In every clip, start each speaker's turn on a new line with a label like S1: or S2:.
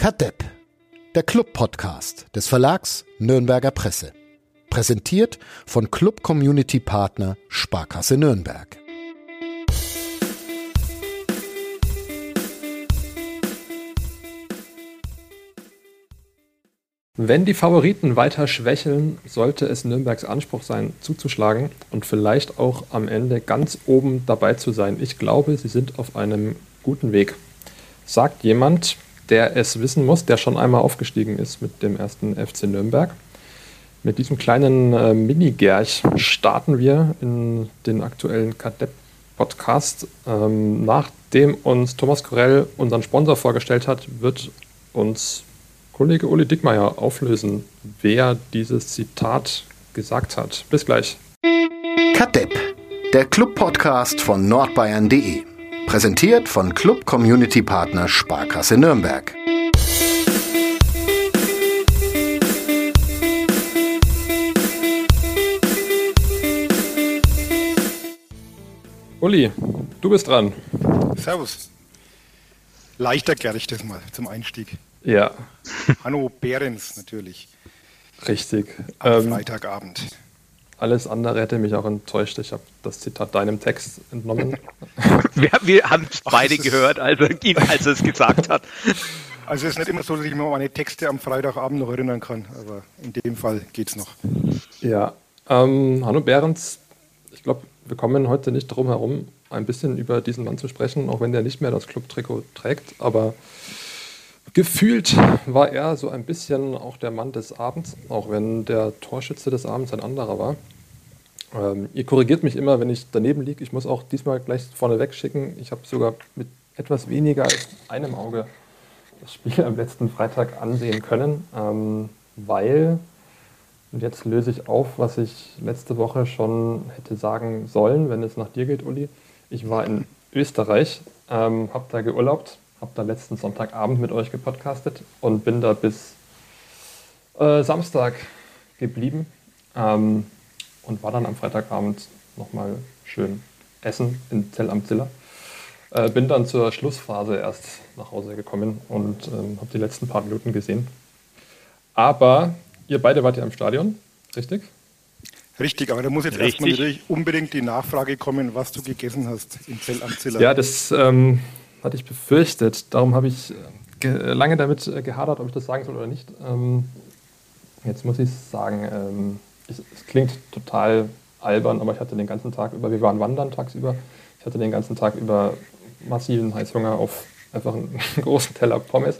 S1: Kadepp, der Club-Podcast des Verlags Nürnberger Presse. Präsentiert von Club Community Partner Sparkasse Nürnberg.
S2: Wenn die Favoriten weiter schwächeln, sollte es Nürnbergs Anspruch sein, zuzuschlagen und vielleicht auch am Ende ganz oben dabei zu sein. Ich glaube, sie sind auf einem guten Weg. Sagt jemand, der es wissen muss, der schon einmal aufgestiegen ist mit dem ersten FC Nürnberg. Mit diesem kleinen äh, Mini-Gerch starten wir in den aktuellen Kadepp-Podcast. Ähm, nachdem uns Thomas Korell unseren Sponsor vorgestellt hat, wird uns Kollege Uli Dickmeyer auflösen, wer dieses Zitat gesagt hat. Bis gleich.
S1: Kadepp, der Club-Podcast von nordbayern.de. Präsentiert von Club Community Partner Sparkasse Nürnberg.
S2: Uli, du bist dran.
S3: Servus. Leichter Gerch das mal zum Einstieg.
S2: Ja.
S3: Hanno Behrens natürlich.
S2: Richtig.
S3: Am ähm, Freitagabend.
S2: Alles andere hätte mich auch enttäuscht. Ich habe das Zitat deinem Text entnommen.
S4: wir, wir haben es beide gehört, also, als er es gesagt hat.
S3: Also es ist nicht immer so, dass ich mir meine Texte am Freitagabend noch erinnern kann, aber in dem Fall geht es noch.
S2: Ja, ähm, Hanno Behrens, ich glaube, wir kommen heute nicht drum herum, ein bisschen über diesen Mann zu sprechen, auch wenn der nicht mehr das Club-Trikot trägt, aber gefühlt war er so ein bisschen auch der Mann des Abends, auch wenn der Torschütze des Abends ein anderer war. Ähm, ihr korrigiert mich immer, wenn ich daneben liege. Ich muss auch diesmal gleich vorneweg schicken. Ich habe sogar mit etwas weniger als einem Auge das Spiel am letzten Freitag ansehen können, ähm, weil, und jetzt löse ich auf, was ich letzte Woche schon hätte sagen sollen, wenn es nach dir geht, Uli. Ich war in Österreich, ähm, habe da geurlaubt, habe da letzten Sonntagabend mit euch gepodcastet und bin da bis äh, Samstag geblieben. Ähm, und war dann am Freitagabend nochmal schön essen in Zell am Ziller. Äh, bin dann zur Schlussphase erst nach Hause gekommen und ähm, habe die letzten paar Minuten gesehen. Aber ihr beide wart ja im Stadion, richtig?
S3: Richtig, aber da muss jetzt erstmal natürlich unbedingt die Nachfrage kommen, was du gegessen hast in Zell am Ziller.
S2: Ja, das ähm, hatte ich befürchtet. Darum habe ich äh, lange damit äh, gehadert, ob ich das sagen soll oder nicht. Ähm, jetzt muss ich sagen, ähm, es, es, klingt total albern, aber ich hatte den ganzen Tag über, wir waren wandern tagsüber, ich hatte den ganzen Tag über massiven Heißhunger auf einfach einen großen Teller Pommes.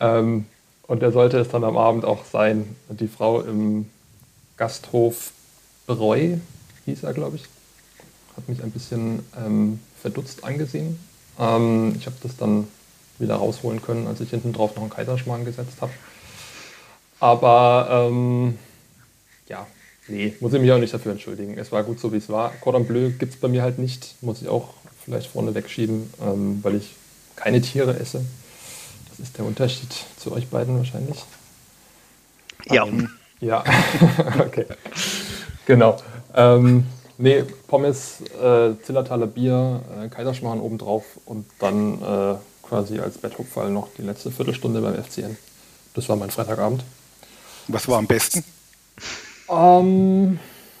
S2: Ähm, und der sollte es dann am Abend auch sein. Die Frau im Gasthof Breu, hieß er, glaube ich, hat mich ein bisschen ähm, verdutzt angesehen. Ähm, ich habe das dann wieder rausholen können, als ich hinten drauf noch einen Kaiserschmarrn gesetzt habe. Aber ähm, ja, nee, muss ich mich auch nicht dafür entschuldigen. Es war gut so, wie es war. Cordon Bleu gibt es bei mir halt nicht, muss ich auch vielleicht vorne wegschieben, ähm, weil ich keine Tiere esse. Das ist der Unterschied zu euch beiden wahrscheinlich.
S4: Ja. Ähm,
S2: ja, okay. genau. Ähm, nee, Pommes, äh, Zillertaler Bier, äh, Kaiserschmarrn obendrauf und dann äh, quasi als Betthupferl noch die letzte Viertelstunde beim FCN. Das war mein Freitagabend.
S3: Was war am besten?
S2: Um, ähm,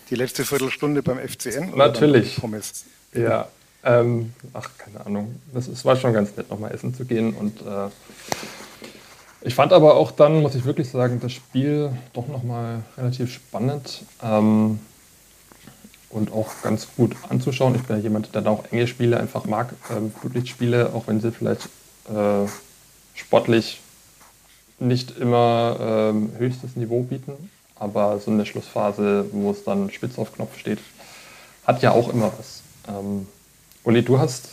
S3: die letzte Viertelstunde beim FCN?
S2: Natürlich. Pommes? Ja. Ähm, ach, keine Ahnung. Das, es war schon ganz nett, nochmal essen zu gehen. Und äh, ich fand aber auch dann, muss ich wirklich sagen, das Spiel doch nochmal relativ spannend ähm, und auch ganz gut anzuschauen. Ich bin ja jemand, der da auch enge Spiele einfach mag, ähm, Flutlichtspiele, auch wenn sie vielleicht äh, sportlich nicht immer ähm, höchstes Niveau bieten. Aber so eine Schlussphase, wo es dann spitz auf Knopf steht, hat ja auch immer was. Ähm, Uli, du hast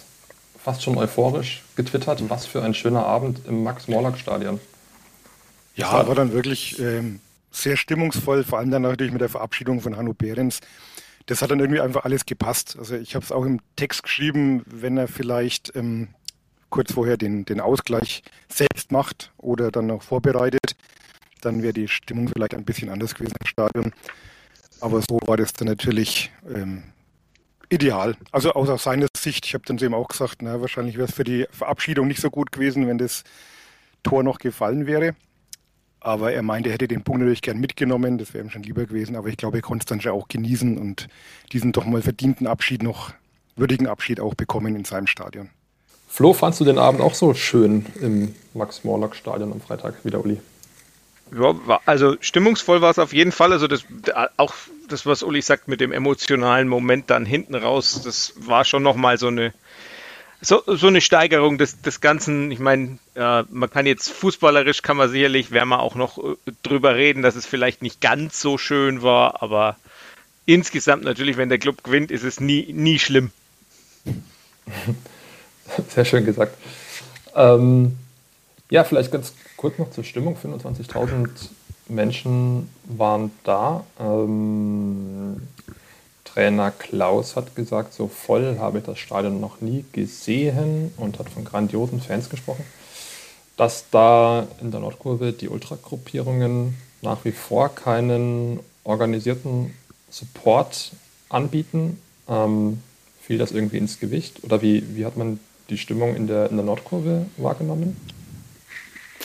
S2: fast schon euphorisch getwittert, was für ein schöner Abend im Max-Morlock-Stadion.
S3: Ja, war dann wirklich ähm, sehr stimmungsvoll, vor allem dann natürlich mit der Verabschiedung von Hanno Behrens. Das hat dann irgendwie einfach alles gepasst. Also ich habe es auch im Text geschrieben, wenn er vielleicht ähm, kurz vorher den, den Ausgleich selbst macht oder dann noch vorbereitet, dann wäre die Stimmung vielleicht ein bisschen anders gewesen im Stadion. Aber so war das dann natürlich ähm, ideal. Also aus, seiner Sicht, ich habe dann ihm auch gesagt, na, wahrscheinlich wäre es für die Verabschiedung nicht so gut gewesen, wenn das Tor noch gefallen wäre. Aber er meinte, er hätte den Punkt natürlich gern mitgenommen. Das wäre ihm schon lieber gewesen. Aber ich glaube, er konnte es dann schon auch genießen und diesen doch mal verdienten Abschied noch, würdigen Abschied auch bekommen in seinem Stadion.
S2: Flo, fandst du den Abend auch so schön im Max-Morlock-Stadion am Freitag wie der Uli?
S4: Ja, also stimmungsvoll war es auf jeden Fall. Also das, auch das, was Uli sagt mit dem emotionalen Moment dann hinten raus, das war schon nochmal so eine, so, so eine Steigerung des, des Ganzen. Ich meine, äh, man kann jetzt fußballerisch, kann man sicherlich, werden wir auch noch äh, drüber reden, dass es vielleicht nicht ganz so schön war, aber insgesamt natürlich, wenn der Club gewinnt, ist es nie, nie schlimm.
S2: Sehr schön gesagt. Ähm, ja, vielleicht ganz kurz noch zur Stimmung. 25.000 Menschen waren da. Ähm, Trainer Klaus hat gesagt, so voll habe ich das Stadion noch nie gesehen und hat von grandiosen Fans gesprochen. Dass da in der Nordkurve die Ultragruppierungen nach wie vor keinen organisierten Support anbieten, ähm, fiel das irgendwie ins Gewicht? Oder wie, wie hat man die Stimmung in der, in der Nordkurve wahrgenommen?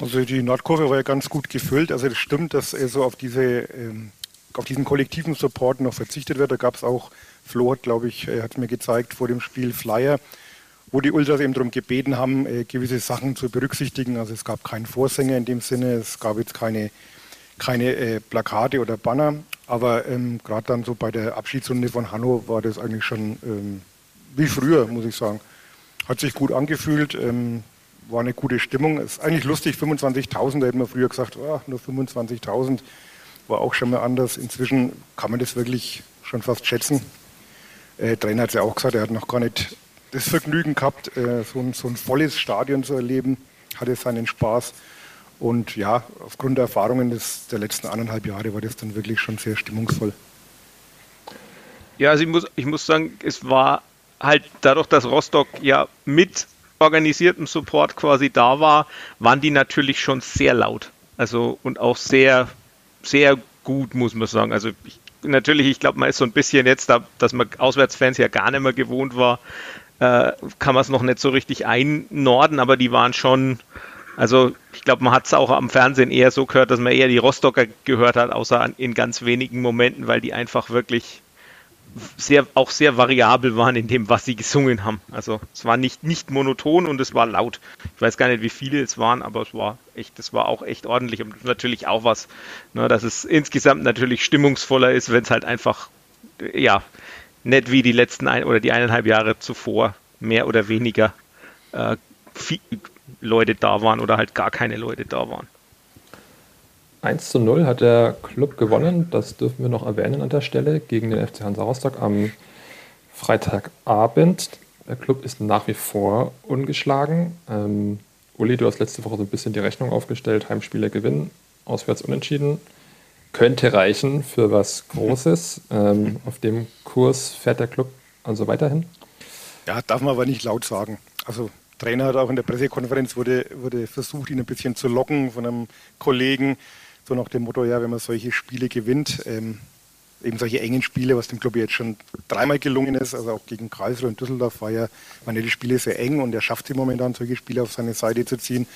S3: Also die Nordkurve war ja ganz gut gefüllt. Also es stimmt, dass so auf diese ähm, auf diesen kollektiven Support noch verzichtet wird. Da gab es auch, Flo hat, glaube ich, hat mir gezeigt vor dem Spiel Flyer, wo die Ultras eben darum gebeten haben, äh, gewisse Sachen zu berücksichtigen. Also es gab keinen Vorsänger in dem Sinne, es gab jetzt keine, keine äh, Plakate oder Banner. Aber ähm, gerade dann so bei der Abschiedsrunde von Hanno war das eigentlich schon ähm, wie früher, muss ich sagen. Hat sich gut angefühlt. Ähm, war eine gute Stimmung. Es ist eigentlich lustig, 25.000, da hätten wir früher gesagt, oh, nur 25.000, war auch schon mal anders. Inzwischen kann man das wirklich schon fast schätzen. Äh, Trainer hat es ja auch gesagt, er hat noch gar nicht das Vergnügen gehabt, äh, so, ein, so ein volles Stadion zu erleben, hatte seinen Spaß. Und ja, aufgrund der Erfahrungen des, der letzten anderthalb Jahre war das dann wirklich schon sehr stimmungsvoll.
S4: Ja, also ich muss, ich muss sagen, es war halt dadurch, dass Rostock ja mit organisiertem Support quasi da war, waren die natürlich schon sehr laut. Also und auch sehr, sehr gut, muss man sagen. Also ich, natürlich, ich glaube, man ist so ein bisschen jetzt, da, dass man Auswärtsfans ja gar nicht mehr gewohnt war, äh, kann man es noch nicht so richtig einnorden, aber die waren schon, also ich glaube, man hat es auch am Fernsehen eher so gehört, dass man eher die Rostocker gehört hat, außer in ganz wenigen Momenten, weil die einfach wirklich sehr, auch sehr variabel waren in dem, was sie gesungen haben. Also es war nicht, nicht monoton und es war laut. Ich weiß gar nicht, wie viele es waren, aber es war echt, es war auch echt ordentlich und natürlich auch was, ne, dass es insgesamt natürlich stimmungsvoller ist, wenn es halt einfach, ja, nicht wie die letzten ein oder die eineinhalb Jahre zuvor mehr oder weniger äh, Leute da waren oder halt gar keine Leute da waren.
S2: 1 zu 0 hat der Club gewonnen. Das dürfen wir noch erwähnen an der Stelle gegen den FC Hansa Rostock am Freitagabend. Der Club ist nach wie vor ungeschlagen. Ähm, Uli, du hast letzte Woche so ein bisschen die Rechnung aufgestellt. Heimspiele gewinnen, auswärts unentschieden. Könnte reichen für was Großes. Ähm, auf dem Kurs fährt der Club also weiterhin.
S3: Ja, darf man aber nicht laut sagen. Also Trainer hat auch in der Pressekonferenz wurde, wurde versucht, ihn ein bisschen zu locken von einem Kollegen. So nach dem Motto, ja, wenn man solche Spiele gewinnt, ähm, eben solche engen Spiele, was dem Club jetzt schon dreimal gelungen ist, also auch gegen Karlsruhe und Düsseldorf war ja, waren ja die Spiele sehr eng und er schafft sie momentan, solche Spiele auf seine Seite zu ziehen.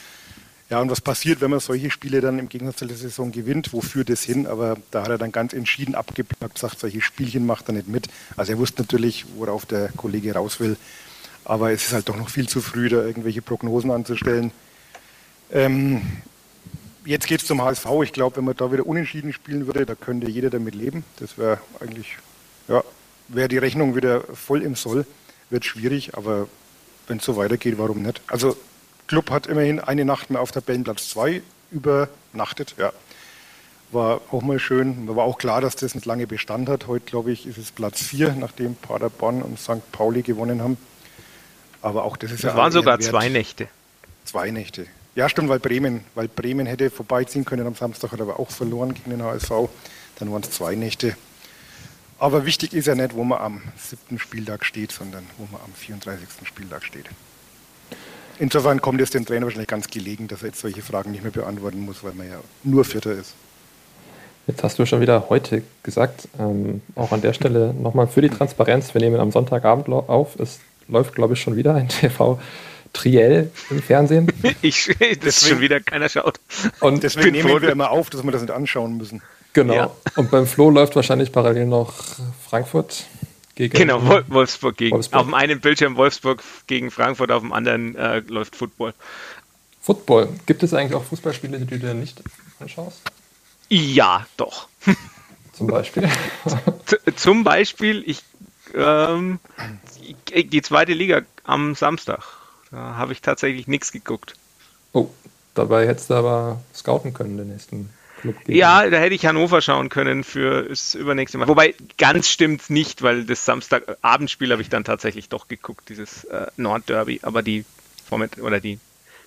S3: Ja, und was passiert, wenn man solche Spiele dann im Gegensatz zur Saison gewinnt? Wo führt es hin? Aber da hat er dann ganz entschieden abgeplagt, gesagt, solche Spielchen macht er nicht mit. Also er wusste natürlich, worauf der Kollege raus will. Aber es ist halt doch noch viel zu früh, da irgendwelche Prognosen anzustellen. Ähm, Jetzt geht es zum HSV. Ich glaube, wenn man da wieder unentschieden spielen würde, da könnte jeder damit leben. Das wäre eigentlich, ja, wäre die Rechnung wieder voll im Soll. Wird schwierig, aber wenn es so weitergeht, warum nicht? Also, Club hat immerhin eine Nacht mehr auf Tabellenplatz 2 übernachtet. Ja. War auch mal schön. Mir war auch klar, dass das nicht lange Bestand hat. Heute, glaube ich, ist es Platz 4, nachdem Paderborn und St. Pauli gewonnen haben. Aber auch das ist
S4: das ja. Es waren sogar zwei Nächte.
S3: Zwei Nächte. Ja, stimmt, weil Bremen, weil Bremen hätte vorbeiziehen können am Samstag, hat aber auch verloren gegen den HSV. Dann waren es zwei Nächte. Aber wichtig ist ja nicht, wo man am siebten Spieltag steht, sondern wo man am 34. Spieltag steht. Insofern kommt es dem Trainer wahrscheinlich ganz gelegen, dass er jetzt solche Fragen nicht mehr beantworten muss, weil man ja nur Vierter ist.
S2: Jetzt hast du schon wieder heute gesagt, ähm, auch an der Stelle nochmal für die Transparenz, wir nehmen am Sonntagabend auf, es läuft glaube ich schon wieder ein TV Triell im Fernsehen.
S4: ich, das schon wieder keiner schaut.
S3: Und deswegen nehmen wir immer auf, dass wir das nicht anschauen müssen.
S2: Genau. Ja. Und beim Flo läuft wahrscheinlich parallel noch Frankfurt
S4: gegen genau, Wolfsburg gegen. Wolfsburg. Auf dem einen Bildschirm Wolfsburg gegen Frankfurt, auf dem anderen äh, läuft Football.
S2: Football. Gibt es eigentlich auch Fußballspiele, die du dir nicht anschaust?
S4: Ja, doch.
S2: Zum Beispiel?
S4: Zum Beispiel, ich ähm, die zweite Liga am Samstag. Da habe ich tatsächlich nichts geguckt.
S2: Oh, dabei hättest du aber scouten können, den nächsten
S4: Club. Gegen. Ja, da hätte ich Hannover schauen können für das übernächste Mal. Wobei ganz stimmt nicht, weil das Samstagabendspiel habe ich dann tatsächlich doch geguckt, dieses äh, Nordderby. Aber die Vormitt oder die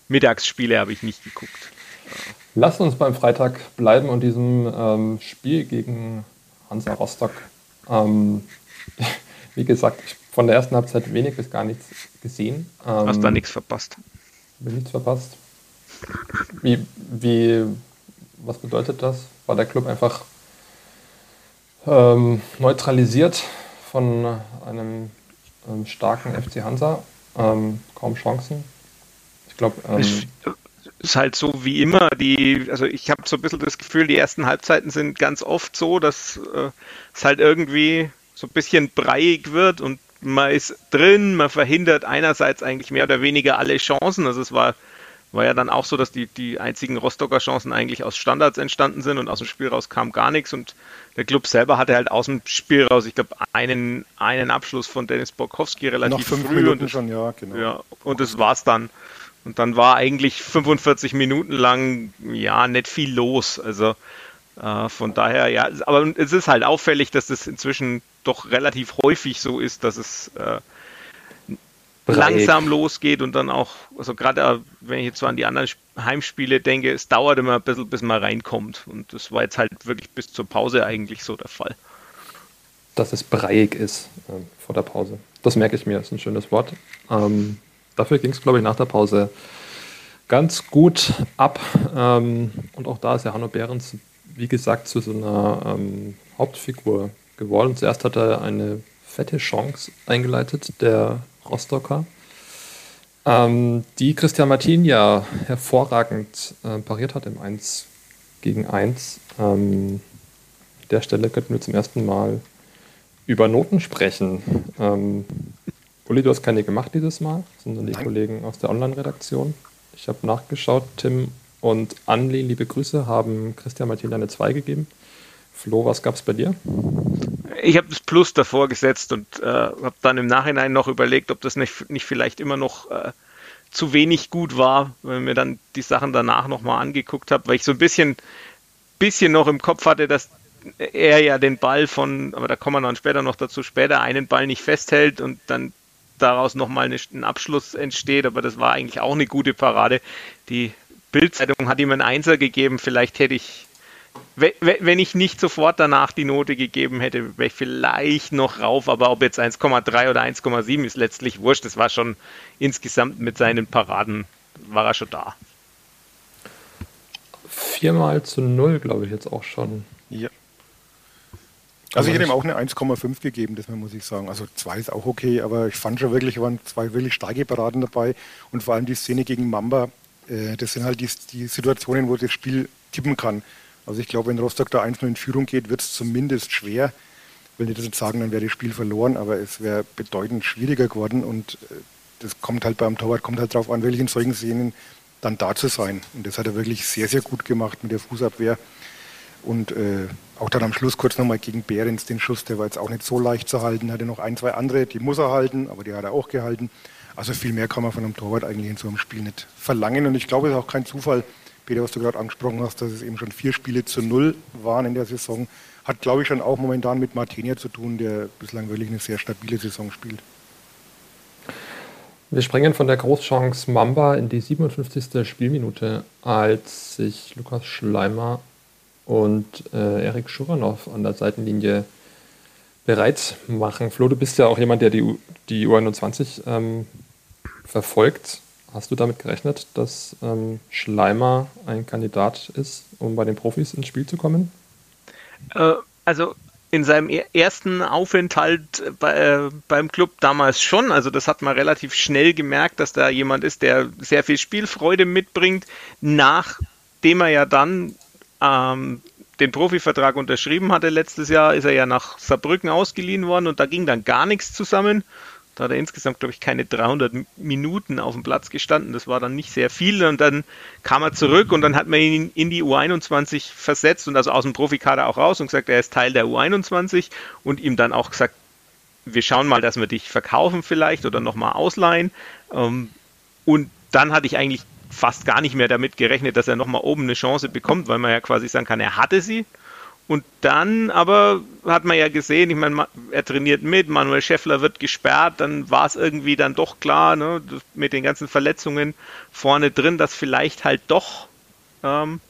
S4: Mittagsspiele habe ich nicht geguckt.
S2: Lass uns beim Freitag bleiben und diesem ähm, Spiel gegen Hansa Rostock. Ähm, wie gesagt, ich von der ersten Halbzeit wenig bis gar nichts gesehen.
S4: Ähm, Hast da nichts verpasst?
S2: Nichts verpasst. Wie, wie, was bedeutet das? War der Club einfach ähm, neutralisiert von einem ähm, starken FC Hansa? Ähm, kaum Chancen. Ich glaube.
S4: Ähm, ist halt so wie immer. Die, also ich habe so ein bisschen das Gefühl, die ersten Halbzeiten sind ganz oft so, dass äh, es halt irgendwie so ein bisschen breiig wird und man ist drin, man verhindert einerseits eigentlich mehr oder weniger alle Chancen. Also es war, war ja dann auch so, dass die, die einzigen Rostocker Chancen eigentlich aus Standards entstanden sind und aus dem Spiel raus kam gar nichts und der Club selber hatte halt aus dem Spiel raus, ich glaube, einen, einen Abschluss von Dennis Borkowski relativ Noch fünf früh. Minuten und, schon, ja, genau. Ja, und das war's dann. Und dann war eigentlich 45 Minuten lang, ja, nicht viel los. Also äh, von daher, ja, aber es ist halt auffällig, dass das inzwischen doch relativ häufig so ist, dass es äh, langsam losgeht und dann auch, also gerade äh, wenn ich jetzt so an die anderen Heimspiele denke, es dauert immer ein bisschen, bis man reinkommt. Und das war jetzt halt wirklich bis zur Pause eigentlich so der Fall.
S2: Dass es breiig ist äh, vor der Pause. Das merke ich mir, ist ein schönes Wort. Ähm, dafür ging es, glaube ich, nach der Pause ganz gut ab. Ähm, und auch da ist ja Hanno Behrens wie gesagt, zu so einer ähm, Hauptfigur geworden. Zuerst hat er eine fette Chance eingeleitet, der Rostocker, ähm, die Christian Martin ja hervorragend äh, pariert hat im 1 gegen 1. Ähm, der Stelle könnten wir zum ersten Mal über Noten sprechen. Ähm, Uli, du hast keine gemacht dieses Mal, sondern die. Kollegen aus der Online-Redaktion. Ich habe nachgeschaut, Tim und Anli, liebe Grüße, haben Christian Martin eine 2 gegeben. Flo, was gab es bei dir?
S4: Ich habe das Plus davor gesetzt und äh, habe dann im Nachhinein noch überlegt, ob das nicht, nicht vielleicht immer noch äh, zu wenig gut war, wenn mir dann die Sachen danach nochmal angeguckt habe, weil ich so ein bisschen, bisschen noch im Kopf hatte, dass er ja den Ball von, aber da kommen wir dann später noch dazu, später einen Ball nicht festhält und dann daraus nochmal ein Abschluss entsteht, aber das war eigentlich auch eine gute Parade. Die Bildzeitung hat ihm ein Einser gegeben. Vielleicht hätte ich, wenn ich nicht sofort danach die Note gegeben hätte, wäre ich vielleicht noch rauf. Aber ob jetzt 1,3 oder 1,7 ist letztlich wurscht. Das war schon insgesamt mit seinen Paraden, war er schon da.
S2: Viermal zu null, glaube ich, jetzt auch schon.
S3: Ja. Also ich hätte ihm auch eine 1,5 gegeben, das muss ich sagen. Also zwei ist auch okay, aber ich fand schon wirklich, waren zwei wirklich starke Paraden dabei und vor allem die Szene gegen Mamba, äh, das sind halt die, die, Situationen, wo das Spiel tippen kann. Also ich glaube, wenn Rostock da 1-0 in Führung geht, wird es zumindest schwer. Ich will nicht das sagen, dann wäre das Spiel verloren, aber es wäre bedeutend schwieriger geworden und äh, das kommt halt beim Torwart, kommt halt darauf an, wirklich in solchen Szenen dann da zu sein. Und das hat er wirklich sehr, sehr gut gemacht mit der Fußabwehr. Und äh, auch dann am Schluss kurz nochmal gegen Behrens den Schuss, der war jetzt auch nicht so leicht zu halten. Hatte noch ein, zwei andere, die muss er halten, aber die hat er auch gehalten. Also viel mehr kann man von einem Torwart eigentlich in so einem Spiel nicht verlangen. Und ich glaube, es ist auch kein Zufall, Peter, was du gerade angesprochen hast, dass es eben schon vier Spiele zu null waren in der Saison. Hat, glaube ich, schon auch momentan mit Martinia zu tun, der bislang wirklich eine sehr stabile Saison spielt.
S2: Wir springen von der Großchance Mamba in die 57. Spielminute, als sich Lukas Schleimer und äh, Erik Schuranov an der Seitenlinie bereit machen. Flo, du bist ja auch jemand, der die, die U21 ähm, verfolgt. Hast du damit gerechnet, dass ähm, Schleimer ein Kandidat ist, um bei den Profis ins Spiel zu kommen?
S4: Äh, also in seinem ersten Aufenthalt bei, äh, beim Club damals schon. Also das hat man relativ schnell gemerkt, dass da jemand ist, der sehr viel Spielfreude mitbringt, nachdem er ja dann ähm, den Profivertrag unterschrieben hatte letztes Jahr, ist er ja nach Saarbrücken ausgeliehen worden und da ging dann gar nichts zusammen. Da hat er insgesamt, glaube ich, keine 300 Minuten auf dem Platz gestanden. Das war dann nicht sehr viel. Und dann kam er zurück und dann hat man ihn in die U21 versetzt und also aus dem Profikader auch raus und gesagt, er ist Teil der U21 und ihm dann auch gesagt, wir schauen mal, dass wir dich verkaufen vielleicht oder nochmal ausleihen. Ähm, und dann hatte ich eigentlich fast gar nicht mehr damit gerechnet, dass er nochmal oben eine Chance bekommt, weil man ja quasi sagen kann, er hatte sie und dann aber hat man ja gesehen, ich meine, er trainiert mit, Manuel Schäffler wird gesperrt, dann war es irgendwie dann doch klar, ne, mit den ganzen Verletzungen vorne drin, dass vielleicht halt doch ähm,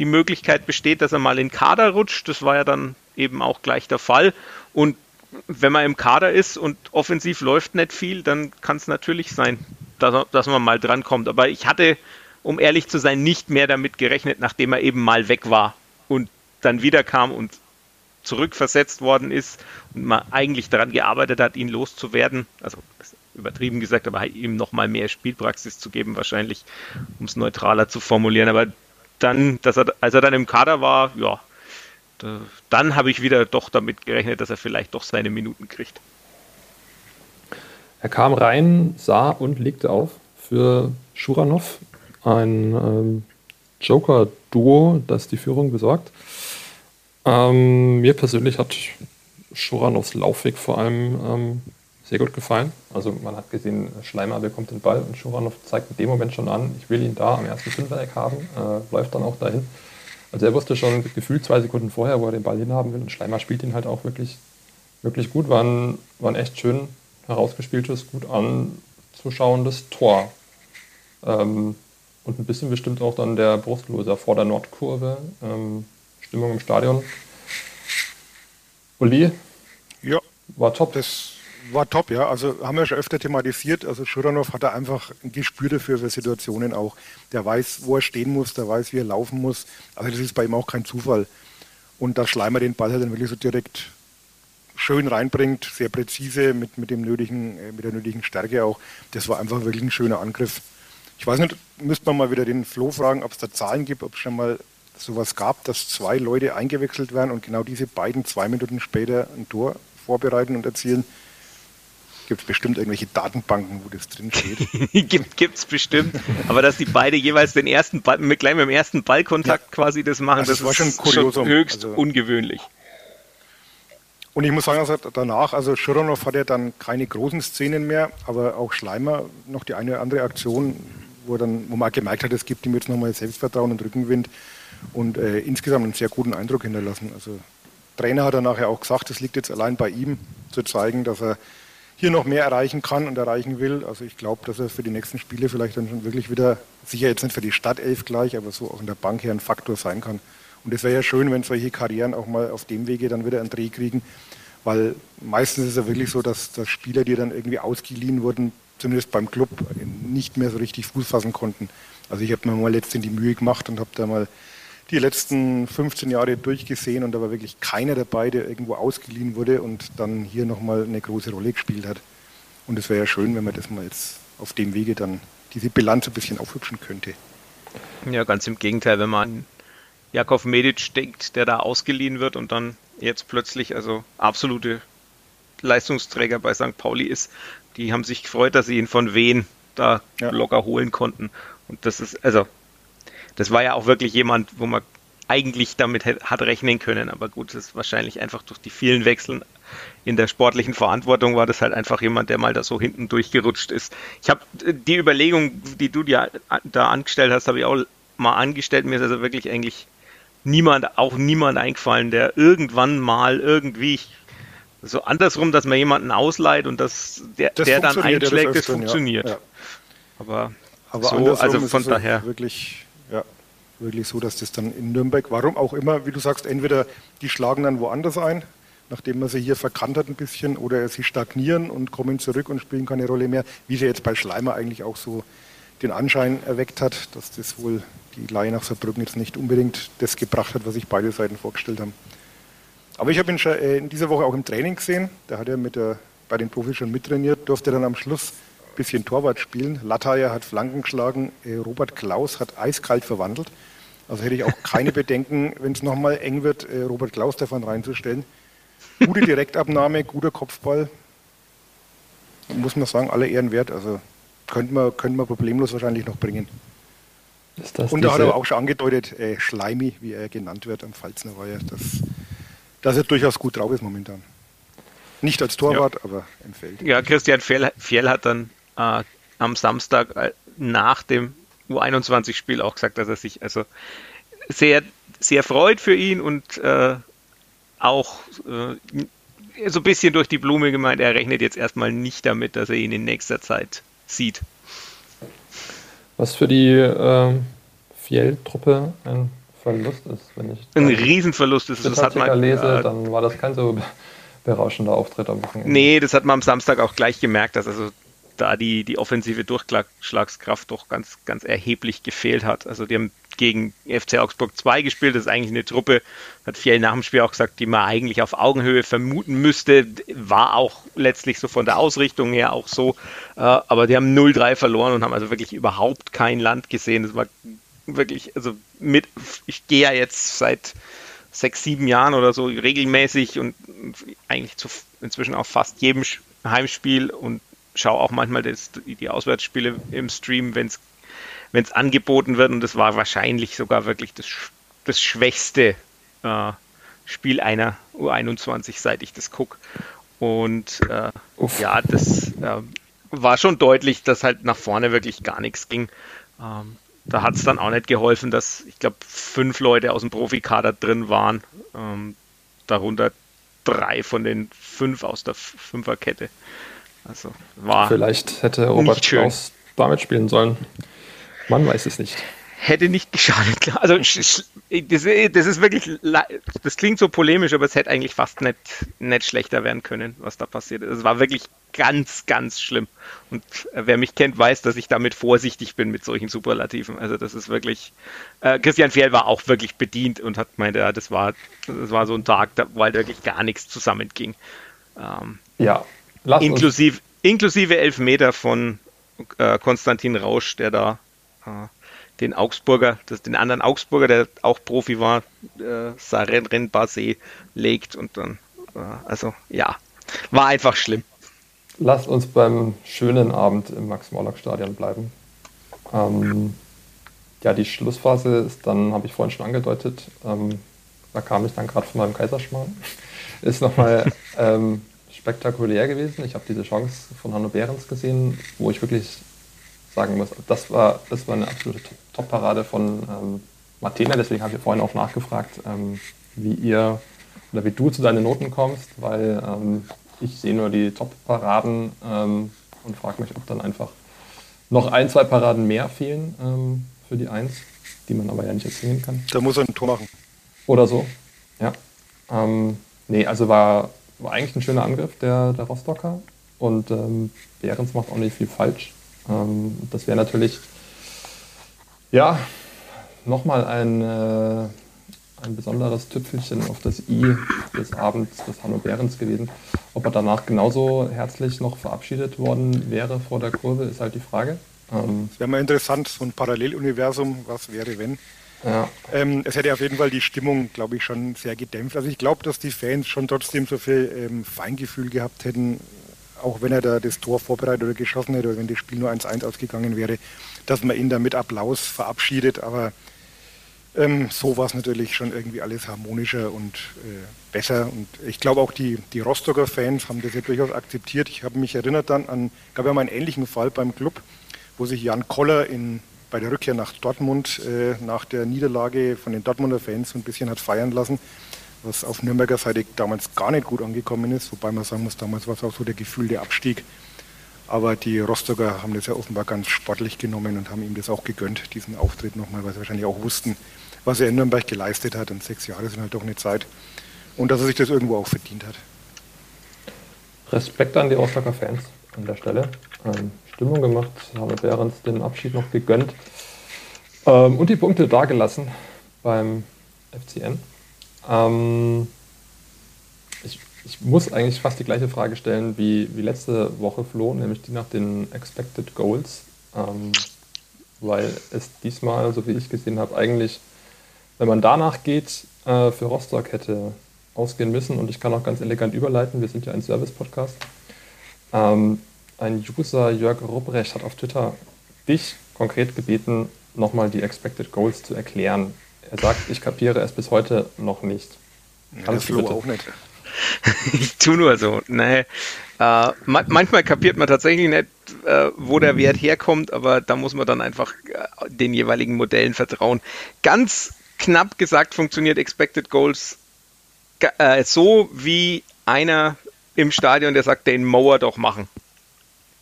S4: die Möglichkeit besteht, dass er mal in Kader rutscht. Das war ja dann eben auch gleich der Fall. Und wenn man im Kader ist und offensiv läuft nicht viel, dann kann es natürlich sein, dass, dass man mal drankommt. Aber ich hatte, um ehrlich zu sein, nicht mehr damit gerechnet, nachdem er eben mal weg war. Und dann wiederkam und zurückversetzt worden ist und man eigentlich daran gearbeitet hat, ihn loszuwerden. Also übertrieben gesagt, aber ihm nochmal mehr Spielpraxis zu geben, wahrscheinlich, um es neutraler zu formulieren. Aber dann, dass er, als er dann im Kader war, ja, da, dann habe ich wieder doch damit gerechnet, dass er vielleicht doch seine Minuten kriegt.
S2: Er kam rein, sah und legte auf für Schuranov, ein ähm, Joker-Duo, das die Führung besorgt. Ähm, mir persönlich hat Schuranovs Laufweg vor allem ähm, sehr gut gefallen. Also man hat gesehen, Schleimer bekommt den Ball und Schuranov zeigt in dem Moment schon an, ich will ihn da am ersten Fünfereck haben, äh, läuft dann auch dahin. Also er wusste schon gefühlt zwei Sekunden vorher, wo er den Ball hinhaben will und Schleimer spielt ihn halt auch wirklich, wirklich gut. War ein, war ein echt schön herausgespieltes, gut anzuschauendes Tor. Ähm, und ein bisschen bestimmt auch dann der Brustloser vor der Nordkurve. Ähm, Stimmung im Stadion. Uli?
S3: Ja. War top. Das war top, ja. Also haben wir schon öfter thematisiert. Also Schuranov hat da einfach ein Gespür dafür für Situationen auch. Der weiß, wo er stehen muss, der weiß, wie er laufen muss. Also das ist bei ihm auch kein Zufall. Und da Schleimer den Ball halt dann wirklich so direkt schön reinbringt, sehr präzise, mit, mit, dem nötigen, äh, mit der nötigen Stärke auch. Das war einfach wirklich ein schöner Angriff. Ich weiß nicht, müsste man mal wieder den Flo fragen, ob es da Zahlen gibt, ob es schon mal sowas gab, dass zwei Leute eingewechselt werden und genau diese beiden zwei Minuten später ein Tor vorbereiten und erzielen. Gibt es bestimmt irgendwelche Datenbanken, wo das drin steht?
S4: gibt es bestimmt. Aber dass die beide jeweils den ersten Ball, mit, gleich mit dem ersten Ballkontakt ja. quasi das machen, das, das war schon, kuriosum. schon höchst also, ungewöhnlich.
S3: Und ich muss sagen, also danach, also Schuronov hat ja dann keine großen Szenen mehr, aber auch Schleimer noch die eine oder andere Aktion, wo, dann, wo man gemerkt hat, es gibt ihm jetzt nochmal Selbstvertrauen und Rückenwind und äh, insgesamt einen sehr guten Eindruck hinterlassen. Also Trainer hat er nachher auch gesagt, es liegt jetzt allein bei ihm, zu zeigen, dass er hier noch mehr erreichen kann und erreichen will. Also ich glaube, dass er für die nächsten Spiele vielleicht dann schon wirklich wieder, sicher jetzt nicht für die Stadtelf gleich, aber so auch in der Bank her ein Faktor sein kann. Und es wäre ja schön, wenn solche Karrieren auch mal auf dem Wege dann wieder einen Dreh kriegen, weil meistens ist es ja wirklich so, dass, dass Spieler, die dann irgendwie ausgeliehen wurden, zumindest beim Club, nicht mehr so richtig Fuß fassen konnten. Also ich habe mir mal letztens die Mühe gemacht und habe da mal die letzten 15 Jahre durchgesehen und da war wirklich keiner dabei, der irgendwo ausgeliehen wurde und dann hier nochmal eine große Rolle gespielt hat. Und es wäre ja schön, wenn man das mal jetzt auf dem Wege dann diese Bilanz ein bisschen aufhübschen könnte.
S4: Ja, ganz im Gegenteil, wenn man an Jakov Medic denkt, der da ausgeliehen wird und dann jetzt plötzlich also absolute Leistungsträger bei St. Pauli ist, die haben sich gefreut, dass sie ihn von Wien da ja. locker holen konnten. Und das ist, also das war ja auch wirklich jemand, wo man eigentlich damit hat rechnen können. Aber gut, das ist wahrscheinlich einfach durch die vielen Wechseln in der sportlichen Verantwortung war das halt einfach jemand, der mal da so hinten durchgerutscht ist. Ich habe äh, die Überlegung, die du dir da angestellt hast, habe ich auch mal angestellt. Mir ist also wirklich eigentlich niemand, auch niemand eingefallen, der irgendwann mal irgendwie so andersrum, dass man jemanden ausleiht und dass der, das der dann einschlägt, das, funktioniert. Ja. Aber,
S3: Aber so, also von daher wirklich wirklich so, dass das dann in Nürnberg, warum auch immer, wie du sagst, entweder die schlagen dann woanders ein, nachdem man sie hier verkannt hat ein bisschen, oder sie stagnieren und kommen zurück und spielen keine Rolle mehr, wie sie jetzt bei Schleimer eigentlich auch so den Anschein erweckt hat, dass das wohl die Leihe nach Saarbrücken jetzt nicht unbedingt das gebracht hat, was sich beide Seiten vorgestellt haben. Aber ich habe ihn schon äh, in dieser Woche auch im Training gesehen. Da hat er mit der, bei den Profis schon mittrainiert, durfte dann am Schluss ein bisschen Torwart spielen. Lattayer hat Flanken geschlagen, äh, Robert Klaus hat eiskalt verwandelt. Also hätte ich auch keine Bedenken, wenn es nochmal eng wird, äh, Robert Klaus davon reinzustellen. Gute Direktabnahme, guter Kopfball. Muss man sagen, alle Ehren wert. Also könnte man, könnte man problemlos wahrscheinlich noch bringen. Und da hat er auch schon angedeutet, äh, Schleimi, wie er genannt wird am Pfalzner Weiher, dass, dass er durchaus gut drauf ist momentan. Nicht als Torwart, ja. aber im Feld.
S4: Ja, Christian Fjell, Fjell hat dann äh, am Samstag äh, nach dem U21-Spiel auch gesagt, dass er sich also sehr, sehr freut für ihn und äh, auch äh, so ein bisschen durch die Blume gemeint, er rechnet jetzt erstmal nicht damit, dass er ihn in nächster Zeit sieht.
S2: Was für die äh, Fiel-Truppe ein Verlust ist, wenn ich
S4: ein Riesenverlust ist.
S2: Das hat man lese, äh, dann war das kein so berauschender Auftritt
S4: am Wochenende. Nee, das hat man am Samstag auch gleich gemerkt, dass also da die, die offensive Durchschlagskraft doch ganz, ganz erheblich gefehlt hat. Also die haben gegen FC Augsburg 2 gespielt. Das ist eigentlich eine Truppe, hat Fjell nach dem Spiel auch gesagt, die man eigentlich auf Augenhöhe vermuten müsste. War auch letztlich so von der Ausrichtung her auch so. Äh, aber die haben 0-3 verloren und haben also wirklich überhaupt kein Land gesehen. Das war wirklich, also mit, ich gehe ja jetzt seit sechs, sieben Jahren oder so regelmäßig und eigentlich zu inzwischen auch fast jedem Heimspiel und schaue auch manchmal das, die Auswärtsspiele im Stream, wenn es angeboten wird. Und das war wahrscheinlich sogar wirklich das, das schwächste äh, Spiel einer U21, seit ich das gucke. Und äh, ja, das äh, war schon deutlich, dass halt nach vorne wirklich gar nichts ging. Ähm, da hat es dann auch nicht geholfen, dass ich glaube fünf Leute aus dem Profikader drin waren, ähm, darunter drei von den fünf aus der Fünferkette.
S2: Also war Vielleicht hätte Robert Klaus damit spielen sollen. Man weiß es nicht.
S4: Hätte nicht geschadet. Also das, das, ist wirklich, das klingt so polemisch, aber es hätte eigentlich fast nicht, nicht schlechter werden können, was da passiert ist. Es war wirklich ganz, ganz schlimm. Und wer mich kennt, weiß, dass ich damit vorsichtig bin mit solchen Superlativen. Also das ist wirklich, äh, Christian Fjell war auch wirklich bedient und hat gemeint, ja, das war, das war so ein Tag, wo halt wirklich gar nichts zusammenging.
S2: Ähm, ja,
S4: Lass inklusive, inklusive Elfmeter von äh, Konstantin Rausch, der da äh, den Augsburger, das, den anderen Augsburger, der auch Profi war, äh, Saren Basé legt und dann, äh, also ja, war einfach schlimm.
S2: Lasst uns beim schönen Abend im Max-Morlock-Stadion bleiben. Ähm, ja, die Schlussphase ist dann, habe ich vorhin schon angedeutet, ähm, da kam ich dann gerade von meinem Kaiserschmarrn, ist nochmal ähm, spektakulär gewesen. Ich habe diese Chance von Hanno Behrens gesehen, wo ich wirklich sagen muss, das war, das war eine absolute Top-Parade von ähm, Martina. Deswegen habe ich vorhin auch nachgefragt, ähm, wie ihr oder wie du zu deinen Noten kommst, weil ähm, ich sehe nur die Top-Paraden ähm, und frage mich, ob dann einfach noch ein, zwei Paraden mehr fehlen ähm, für die Eins, die man aber ja nicht erzählen kann.
S3: Da muss er ein Tor machen.
S2: Oder so, ja. Ähm, nee, also war war eigentlich ein schöner Angriff der, der Rostocker und ähm, Behrens macht auch nicht viel falsch. Ähm, das wäre natürlich, ja, nochmal ein, äh, ein besonderes Tüpfelchen auf das I des Abends des Hanno Behrens gewesen. Ob er danach genauso herzlich noch verabschiedet worden wäre vor der Kurve, ist halt die Frage.
S3: Ähm, wäre mal interessant, so ein Paralleluniversum, was wäre, wenn. Ähm, es hätte auf jeden Fall die Stimmung, glaube ich, schon sehr gedämpft. Also ich glaube, dass die Fans schon trotzdem so viel ähm, Feingefühl gehabt hätten, auch wenn er da das Tor vorbereitet oder geschossen hätte oder wenn das Spiel nur 1-1 ausgegangen wäre, dass man ihn da mit Applaus verabschiedet. Aber ähm, so war es natürlich schon irgendwie alles harmonischer und äh, besser. Und ich glaube auch die, die Rostocker Fans haben das ja durchaus akzeptiert. Ich habe mich erinnert dann an, gab ja mal einen ähnlichen Fall beim Club, wo sich Jan Koller in bei der Rückkehr nach Dortmund äh, nach der Niederlage von den Dortmunder Fans so ein bisschen hat feiern lassen, was auf Nürnberger Seite damals gar nicht gut angekommen ist, wobei man sagen muss, damals war es auch so der gefühlte Abstieg. Aber die Rostocker haben das ja offenbar ganz sportlich genommen und haben ihm das auch gegönnt, diesen Auftritt nochmal, weil sie wahrscheinlich auch wussten, was er in Nürnberg geleistet hat. Und sechs Jahre sind halt doch eine Zeit. Und dass er sich das irgendwo auch verdient hat.
S2: Respekt an die Rostocker Fans an der Stelle. Ähm, Stimmung gemacht, habe Behrens den Abschied noch gegönnt ähm, und die Punkte dagelassen beim FCN. Ähm, ich muss eigentlich fast die gleiche Frage stellen wie, wie letzte Woche, Flo, nämlich die nach den Expected Goals. Ähm, weil es diesmal, so wie ich gesehen habe, eigentlich, wenn man danach geht, äh, für Rostock hätte ausgehen müssen. Und ich kann auch ganz elegant überleiten, wir sind ja ein Service-Podcast. Ähm, ein User, Jörg Rupprecht, hat auf Twitter dich konkret gebeten, nochmal die Expected Goals zu erklären. Er sagt, ich kapiere es bis heute noch nicht.
S3: Kannst ja, du bitte? auch nicht.
S4: ich tue nur so. Nee. Äh, ma manchmal kapiert man tatsächlich nicht, äh, wo der Wert herkommt, aber da muss man dann einfach äh, den jeweiligen Modellen vertrauen. Ganz knapp gesagt funktioniert Expected Goals äh, so wie einer im Stadion, der sagt, den Mower doch machen.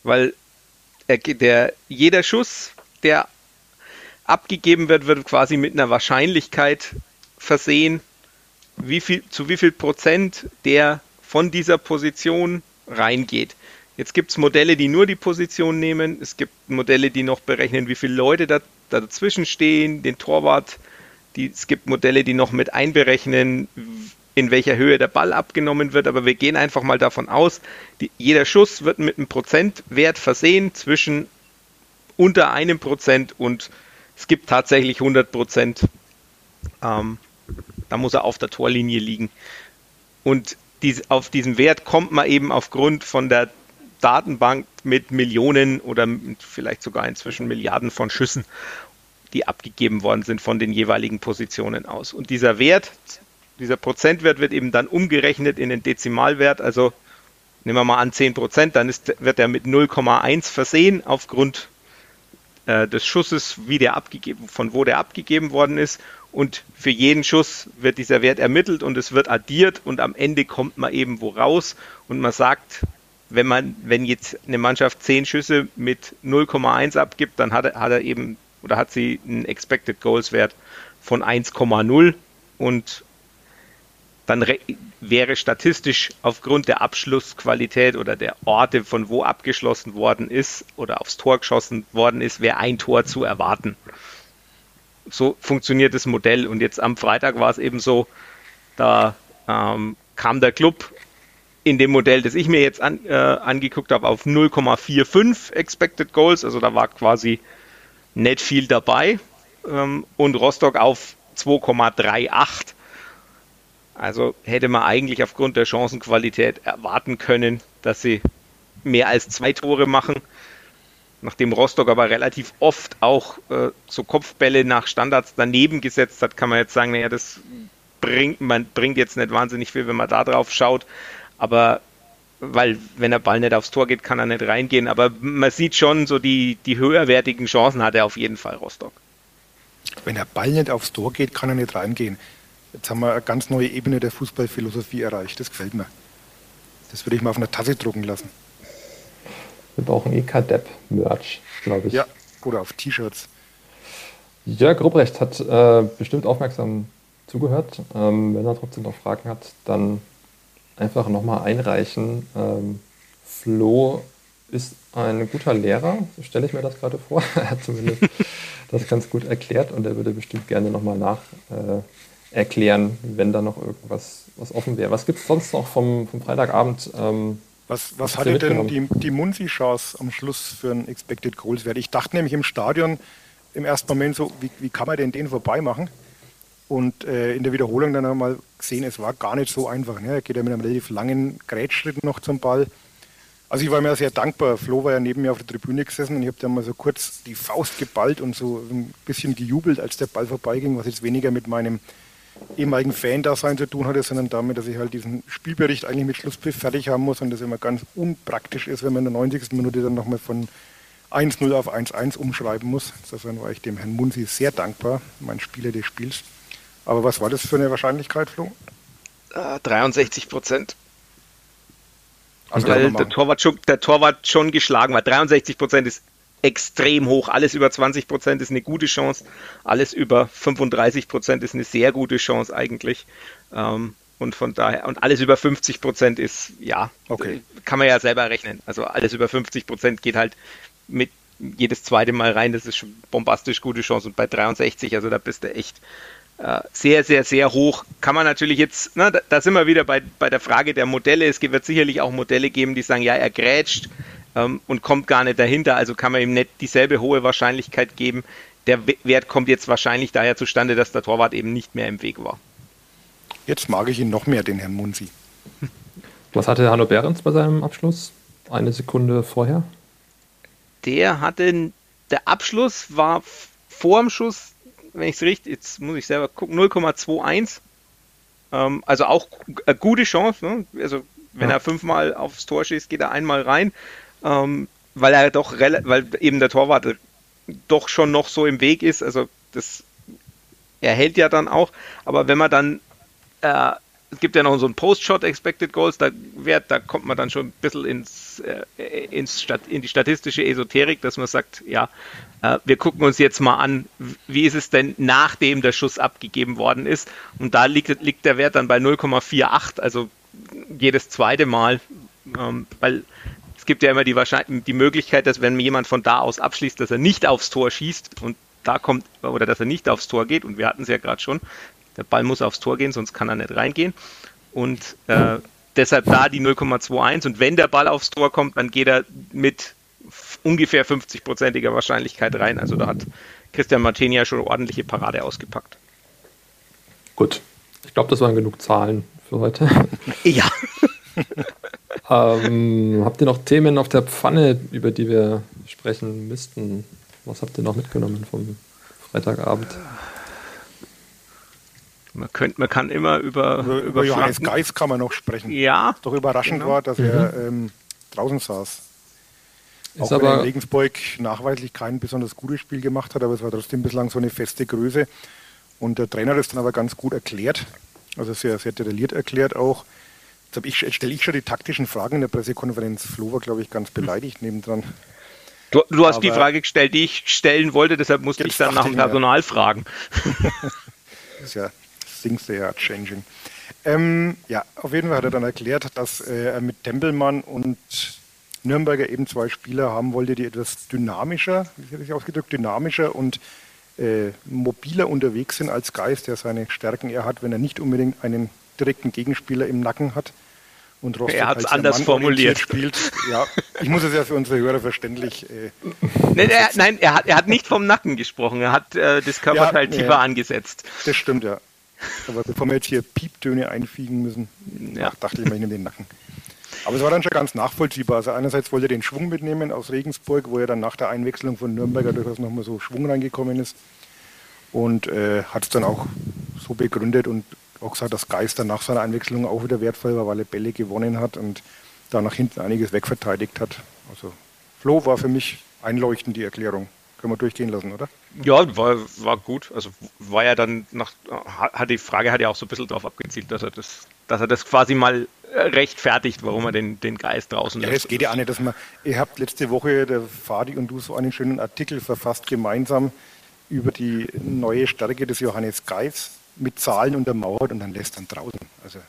S4: Weil er, der, jeder Schuss, der abgegeben wird, wird quasi mit einer Wahrscheinlichkeit versehen, wie viel, zu wie viel Prozent der von dieser Position reingeht. Jetzt gibt es Modelle, die nur die Position nehmen. Es gibt Modelle, die noch berechnen, wie viele Leute da, da dazwischen stehen, den Torwart. Die, es gibt Modelle, die noch mit einberechnen, in welcher Höhe der Ball abgenommen wird. Aber wir gehen einfach mal davon aus, die, jeder Schuss wird mit einem Prozentwert versehen zwischen unter einem Prozent und es gibt tatsächlich 100 Prozent. Ähm, da muss er auf der Torlinie liegen. Und dies, auf diesen Wert kommt man eben aufgrund von der Datenbank mit Millionen oder vielleicht sogar inzwischen Milliarden von Schüssen, die abgegeben worden sind von den jeweiligen Positionen aus. Und dieser Wert, dieser Prozentwert wird eben dann umgerechnet in den Dezimalwert. Also nehmen wir mal an 10 Prozent, dann ist, wird er mit 0,1 versehen aufgrund äh, des Schusses, wie der abgegeben, von wo der abgegeben worden ist und für jeden Schuss wird dieser Wert ermittelt und es wird addiert und am Ende kommt man eben wo raus und man sagt, wenn man, wenn jetzt eine Mannschaft zehn Schüsse mit 0,1 abgibt, dann hat hat er eben oder hat sie einen Expected Goals Wert von 1,0 und dann wäre statistisch aufgrund der Abschlussqualität oder der Orte, von wo abgeschlossen worden ist oder aufs Tor geschossen worden ist, wäre ein Tor zu erwarten so funktioniert das Modell. Und jetzt am Freitag war es eben so, da ähm, kam der Club in dem Modell, das ich mir jetzt an, äh, angeguckt habe, auf 0,45 Expected Goals. Also da war quasi nicht viel dabei. Ähm, und Rostock auf 2,38. Also hätte man eigentlich aufgrund der Chancenqualität erwarten können, dass sie mehr als zwei Tore machen. Nachdem Rostock aber relativ oft auch äh, so Kopfbälle nach Standards daneben gesetzt hat, kann man jetzt sagen, naja, das bringt, man bringt jetzt nicht wahnsinnig viel, wenn man da drauf schaut. Aber weil wenn der Ball nicht aufs Tor geht, kann er nicht reingehen. Aber man sieht schon, so die, die höherwertigen Chancen hat er auf jeden Fall Rostock.
S3: Wenn der Ball nicht aufs Tor geht, kann er nicht reingehen. Jetzt haben wir eine ganz neue Ebene der Fußballphilosophie erreicht. Das gefällt mir. Das würde ich mal auf einer Tasse drucken lassen.
S2: Wir brauchen eh Kadepp-Merch, glaube ich.
S3: Ja, oder auf T-Shirts.
S2: Jörg Rupprecht hat äh, bestimmt aufmerksam zugehört. Ähm, wenn er trotzdem noch Fragen hat, dann einfach nochmal einreichen. Ähm, Flo ist ein guter Lehrer, so stelle ich mir das gerade vor. er hat zumindest das ganz gut erklärt und er würde bestimmt gerne nochmal nach äh, erklären, wenn da noch irgendwas was offen wäre. Was gibt es sonst noch vom, vom Freitagabend? Ähm,
S3: was, was hatte denn die, die Munsi-Chance am Schluss für einen Expected Goals Wert? Ich dachte nämlich im Stadion im ersten Moment so, wie, wie kann man denn den vorbei machen? Und äh, in der Wiederholung dann einmal gesehen, es war gar nicht so einfach. Ne? Er geht ja mit einem relativ langen Grätschritt noch zum Ball. Also ich war mir sehr dankbar. Flo war ja neben mir auf der Tribüne gesessen und ich habe dann mal so kurz die Faust geballt und so ein bisschen gejubelt, als der Ball vorbeiging, was jetzt weniger mit meinem ehemaligen Fan-Dasein zu tun hatte, sondern damit, dass ich halt diesen Spielbericht eigentlich mit Schlusspfiff fertig haben muss und das immer ganz unpraktisch ist, wenn man in der 90. Minute dann nochmal von 1-0 auf 1-1 umschreiben muss. Insofern war ich dem Herrn Munsi sehr dankbar, mein Spieler des Spiels. Aber was war das für eine Wahrscheinlichkeit, Flo?
S4: 63 Prozent. Also Weil der Torwart, schon, der Torwart schon geschlagen war. 63 Prozent ist extrem hoch. Alles über 20 Prozent ist eine gute Chance. Alles über 35 Prozent ist eine sehr gute Chance eigentlich. Ähm, und von daher, und alles über 50 Prozent ist, ja, okay. kann man ja selber rechnen. Also alles über 50 Prozent geht halt mit jedes zweite Mal rein. Das ist schon bombastisch gute Chance. Und bei 63, also da bist du echt äh, sehr, sehr, sehr hoch. Kann man natürlich jetzt, na, da, da, sind wir wieder bei, bei der Frage der Modelle. Es wird sicherlich auch Modelle geben, die sagen, ja, er grätscht ähm, und kommt gar nicht dahinter, also kann man ihm nicht dieselbe hohe Wahrscheinlichkeit geben. Der Wert kommt jetzt wahrscheinlich daher zustande, dass der Torwart eben nicht mehr im Weg war.
S3: Jetzt mag ich ihn noch mehr, den Herrn Munsi.
S2: Was hatte Hanno Behrens bei seinem Abschluss? Eine Sekunde vorher?
S4: Der hatte, der Abschluss war vor dem Schuss, wenn ich es richtig, jetzt muss ich selber gucken, 0,21. Ähm, also auch eine gute Chance. Ne? Also wenn ja. er fünfmal aufs Tor schießt, geht er einmal rein, ähm, weil er doch, weil eben der Torwart doch schon noch so im Weg ist. Also das er hält ja dann auch. Aber wenn man dann äh, es gibt ja noch so ein Post-Shot Expected Goals, da, Wert, da kommt man dann schon ein bisschen ins, äh, ins Stat in die statistische Esoterik, dass man sagt, ja, äh, wir gucken uns jetzt mal an, wie ist es denn nachdem der Schuss abgegeben worden ist. Und da liegt, liegt der Wert dann bei 0,48, also jedes zweite Mal, ähm, weil gibt ja immer die, die Möglichkeit, dass wenn jemand von da aus abschließt, dass er nicht aufs Tor schießt und da kommt, oder dass er nicht aufs Tor geht, und wir hatten es ja gerade schon, der Ball muss aufs Tor gehen, sonst kann er nicht reingehen. Und äh, deshalb da die 0,21. Und wenn der Ball aufs Tor kommt, dann geht er mit ungefähr 50-prozentiger Wahrscheinlichkeit rein. Also da hat Christian Martini ja schon ordentliche Parade ausgepackt.
S2: Gut. Ich glaube, das waren genug Zahlen für heute.
S4: Ja.
S2: ähm, habt ihr noch Themen auf der Pfanne, über die wir sprechen müssten? Was habt ihr noch mitgenommen vom Freitagabend?
S4: Man, könnt, man kann immer über.
S3: Über, über Johannes Geis kann man noch sprechen.
S4: Ja.
S3: Doch überraschend genau. war, dass mhm. er ähm, draußen saß. Ist Auch
S2: aber
S3: wenn er in Regensburg nachweislich kein besonders gutes Spiel gemacht hat, aber es war trotzdem bislang so eine feste Größe. Und der Trainer hat es dann aber ganz gut erklärt, also sehr, sehr detailliert erklärt auch. Jetzt, stelle ich schon die taktischen Fragen in der Pressekonferenz. Flo war, glaube ich, ganz beleidigt nebendran.
S4: Du, du hast aber die Frage gestellt, die ich stellen wollte, deshalb musste ich dann nach dem Personal ja. fragen.
S3: das ist ja things they are changing. Ähm, ja, auf jeden Fall hat er dann erklärt, dass äh, er mit Tempelmann und Nürnberger eben zwei Spieler haben wollte, die etwas dynamischer, wie hätte ich ausgedrückt, dynamischer und äh, mobiler unterwegs sind als Geist, der seine Stärken eher hat, wenn er nicht unbedingt einen direkten Gegenspieler im Nacken hat.
S4: Und Rostock er hat es anders formuliert.
S3: Spielt. Ja, ich muss es ja für unsere Hörer verständlich. Äh,
S4: nein, er, nein er, hat, er hat nicht vom Nacken gesprochen. Er hat äh, das Körperteil ja, tiefer ja, angesetzt.
S3: Das stimmt, ja. Aber bevor wir jetzt hier Pieptöne einfügen müssen, ja. dachte ich mir, ich nehme den Nacken. Aber es war dann schon ganz nachvollziehbar. Also einerseits wollte er den Schwung mitnehmen aus Regensburg, wo er dann nach der Einwechslung von Nürnberger durchaus nochmal so Schwung reingekommen ist. Und äh, hat es dann auch so begründet und auch gesagt, dass Geister nach seiner Einwechslung auch wieder wertvoll war, weil er Bälle gewonnen hat und da nach hinten einiges wegverteidigt hat. Also Flo war für mich einleuchtend die Erklärung. Können wir durchgehen lassen, oder?
S4: Ja, war, war gut. Also war ja dann nach, hat die Frage hat ja auch so ein bisschen darauf abgezielt, dass er das, dass er das quasi mal rechtfertigt, warum er den, den Geist draußen
S3: lässt. Ja, es geht ja auch nicht, dass man, ihr habt letzte Woche, der Fadi und du, so einen schönen Artikel verfasst gemeinsam über die neue Stärke des Johannes Geis mit Zahlen untermauert und dann lässt dann draußen. Also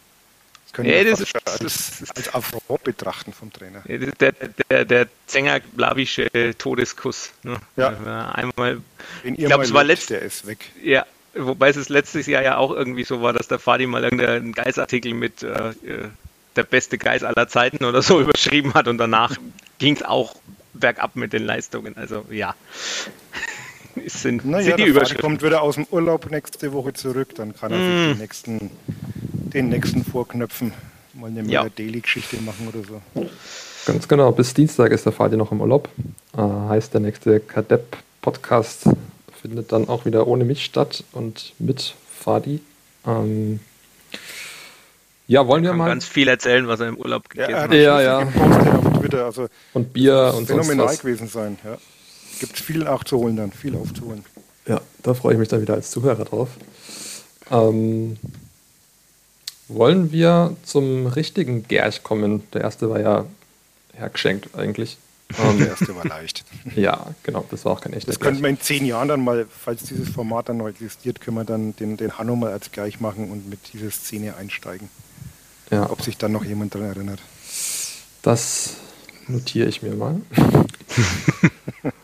S3: können ja, das ist, als, das als Affront betrachten vom Trainer.
S4: Der, der, der Zenger-Blavische Todeskuss. Ne? Ja. Einmal,
S3: Wenn ich glaube, es war letztes der ist weg.
S4: Ja, wobei es letztes Jahr ja auch irgendwie so war, dass der Fadi mal irgendeinen Geistartikel mit äh, äh, der beste Geist aller Zeiten oder so überschrieben hat und danach ging es auch bergab mit den Leistungen. Also ja.
S3: Sind, naja, sind die der Fadi kommt wieder aus dem Urlaub nächste Woche zurück, dann kann er mm. sich die nächsten den nächsten vorknöpfen. Mal eine ja. Daily-Geschichte machen oder so.
S2: Ganz genau, bis Dienstag ist der Fadi noch im Urlaub. Äh, heißt, der nächste Kadepp-Podcast findet dann auch wieder ohne mich statt und mit Fadi. Ähm, ja, wollen wir mal.
S4: ganz viel erzählen, was er im Urlaub
S2: gegessen ja, hat. Ja, ja.
S3: Auf Twitter, also
S2: und Bier und
S3: phänomenal was. gewesen sein. Ja. Gibt viel nachzuholen dann, viel aufzuholen.
S2: Ja, da freue ich mich dann wieder als Zuhörer drauf. Ähm, wollen wir zum richtigen Gerch kommen? Der erste war ja hergeschenkt eigentlich.
S3: der erste war leicht.
S2: ja, genau, das war auch kein echter
S3: Das könnten wir in zehn Jahren dann mal, falls dieses Format dann noch existiert, können wir dann den, den Hanno mal als Gerch machen und mit dieser Szene einsteigen. Ja. Ob sich dann noch jemand daran erinnert.
S2: Das notiere ich mir mal.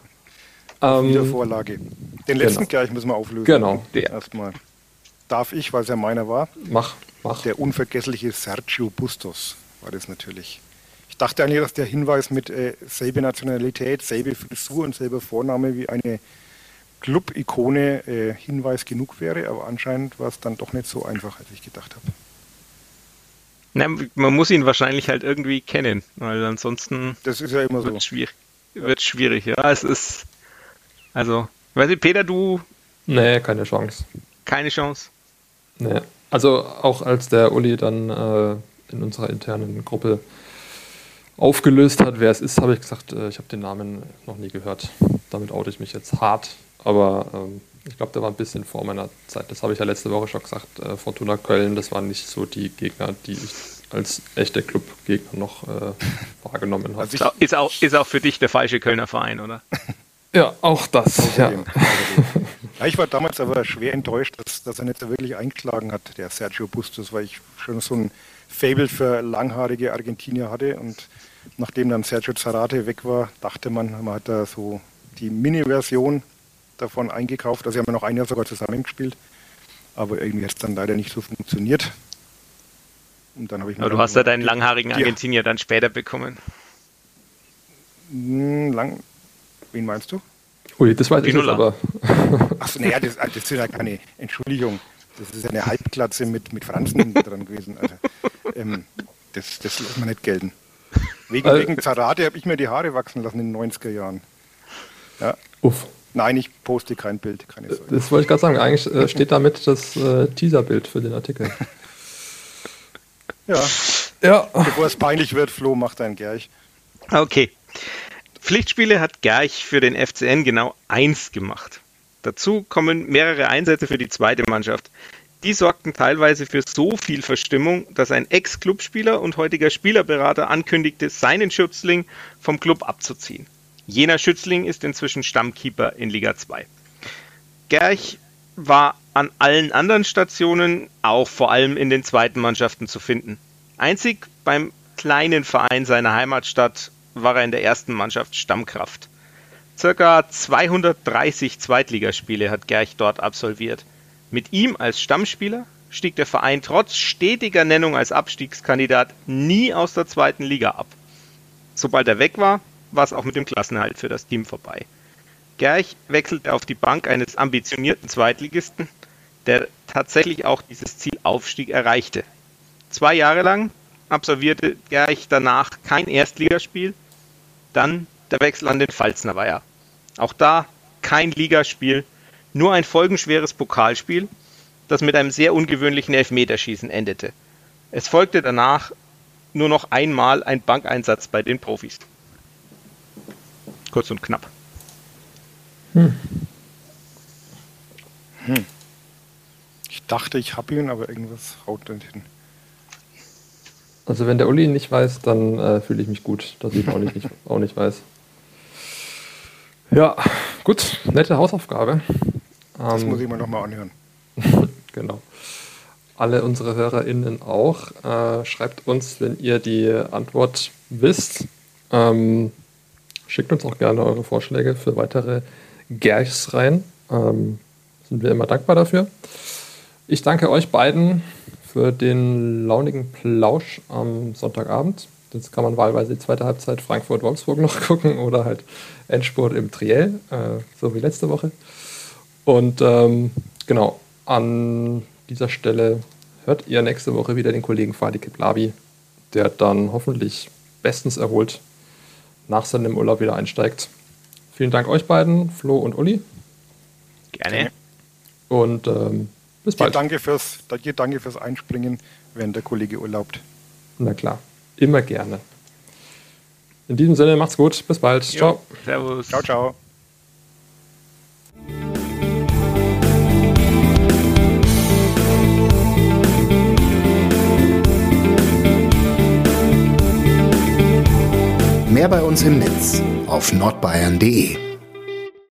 S3: ähm, Vorlage. Den letzten genau. Gerch müssen wir auflösen.
S2: Genau.
S3: Erstmal. darf ich, weil es ja meiner war.
S2: Mach, mach.
S3: Der unvergessliche Sergio Bustos war das natürlich. Ich dachte eigentlich, dass der Hinweis mit äh, selbe Nationalität, selbe Frisur und selber Vorname wie eine Club-Ikone äh, Hinweis genug wäre, aber anscheinend war es dann doch nicht so einfach, als ich gedacht habe.
S4: Na, man muss ihn wahrscheinlich halt irgendwie kennen, weil ansonsten
S3: das ist ja immer
S4: wird so. schwierig. Wird schwierig, ja. Es ist also, weiß ich, Peter, du.
S2: Nee, keine Chance.
S4: Keine Chance.
S2: Nee. Also auch als der Uli dann äh, in unserer internen Gruppe aufgelöst hat, wer es ist, habe ich gesagt, äh, ich habe den Namen noch nie gehört. Damit oute ich mich jetzt hart. Aber ähm, ich glaube, der war ein bisschen vor meiner Zeit. Das habe ich ja letzte Woche schon gesagt. Äh, Fortuna Köln, das waren nicht so die Gegner, die ich als echte Clubgegner noch äh, wahrgenommen habe.
S4: Also ist, auch, ist auch für dich der falsche Kölner Verein, oder?
S2: Ja, auch das. Ja.
S3: ja. ich war damals aber schwer enttäuscht, dass, dass er nicht so wirklich eingeschlagen hat, der Sergio Bustos, weil ich schon so ein Fable für langhaarige Argentinier hatte und nachdem dann Sergio Zarate weg war, dachte man, man hat da so die Mini-Version davon eingekauft. Also haben wir noch ein Jahr sogar zusammengespielt. Aber irgendwie hat es dann leider nicht so funktioniert.
S4: Und dann habe ich Aber du hast ja deinen langhaarigen Argentinier dann später bekommen.
S3: Hm, lang. Wen meinst du?
S2: Ui, das weiß ich nicht, aber.
S3: Achso, naja, das, das ist ja keine Entschuldigung. Das ist eine Halbglatze mit, mit Franzen dran gewesen. Also, ähm, das, das lässt man nicht gelten. Wegen, also, wegen Zarate habe ich mir die Haare wachsen lassen in den 90er Jahren. Ja. Uff. Nein, ich poste kein Bild, keine
S2: Sorge. Das wollte ich gerade sagen. Eigentlich äh, steht damit das äh, Teaserbild für den Artikel.
S3: ja. ja. Bevor es peinlich wird, Flo, mach dein Gerch.
S4: Okay. Pflichtspiele hat Gerch für den FCN genau eins gemacht. Dazu kommen mehrere Einsätze für die zweite Mannschaft. Die sorgten teilweise für so viel Verstimmung, dass ein Ex-Clubspieler und heutiger Spielerberater ankündigte, seinen Schützling vom Club abzuziehen. Jener Schützling ist inzwischen Stammkeeper in Liga 2. Gerch war an allen anderen Stationen, auch vor allem in den zweiten Mannschaften zu finden. Einzig beim kleinen Verein seiner Heimatstadt war er in der ersten Mannschaft Stammkraft. Circa 230 Zweitligaspiele hat Gerch dort absolviert. Mit ihm als Stammspieler stieg der Verein trotz stetiger Nennung als Abstiegskandidat nie aus der zweiten Liga ab. Sobald er weg war, war es auch mit dem Klassenhalt für das Team vorbei. Gerch wechselte auf die Bank eines ambitionierten Zweitligisten, der tatsächlich auch dieses Ziel Aufstieg erreichte. Zwei Jahre lang absolvierte Gerch danach kein Erstligaspiel, dann der Wechsel an den Pfalzner Weiher. Auch da kein Ligaspiel, nur ein folgenschweres Pokalspiel, das mit einem sehr ungewöhnlichen Elfmeterschießen endete. Es folgte danach nur noch einmal ein Bankeinsatz bei den Profis. Kurz und knapp. Hm.
S3: Hm. Ich dachte, ich habe ihn, aber irgendwas haut nicht hin.
S2: Also wenn der Uli nicht weiß, dann äh, fühle ich mich gut, dass ich auch nicht, nicht, auch nicht weiß. Ja, gut, nette Hausaufgabe.
S3: Das ähm, muss ich mir nochmal anhören.
S2: genau. Alle unsere HörerInnen auch. Äh, schreibt uns, wenn ihr die Antwort wisst. Ähm, Schickt uns auch gerne eure Vorschläge für weitere Gerchs rein. Ähm, sind wir immer dankbar dafür. Ich danke euch beiden für den launigen Plausch am Sonntagabend. Jetzt kann man wahlweise die zweite Halbzeit Frankfurt-Wolfsburg noch gucken oder halt Endspurt im Triell, äh, so wie letzte Woche. Und ähm, genau, an dieser Stelle hört ihr nächste Woche wieder den Kollegen Fadi Kiblavi, der dann hoffentlich bestens erholt nach seinem Urlaub wieder einsteigt. Vielen Dank euch beiden, Flo und Uli.
S4: Gerne.
S2: Und ähm, bis bald.
S3: Danke fürs, danke fürs Einspringen, wenn der Kollege urlaubt.
S2: Na klar, immer gerne. In diesem Sinne, macht's gut. Bis bald. Jo, ciao.
S3: Servus. Ciao, ciao.
S1: Mehr bei uns im Netz auf nordbayern.de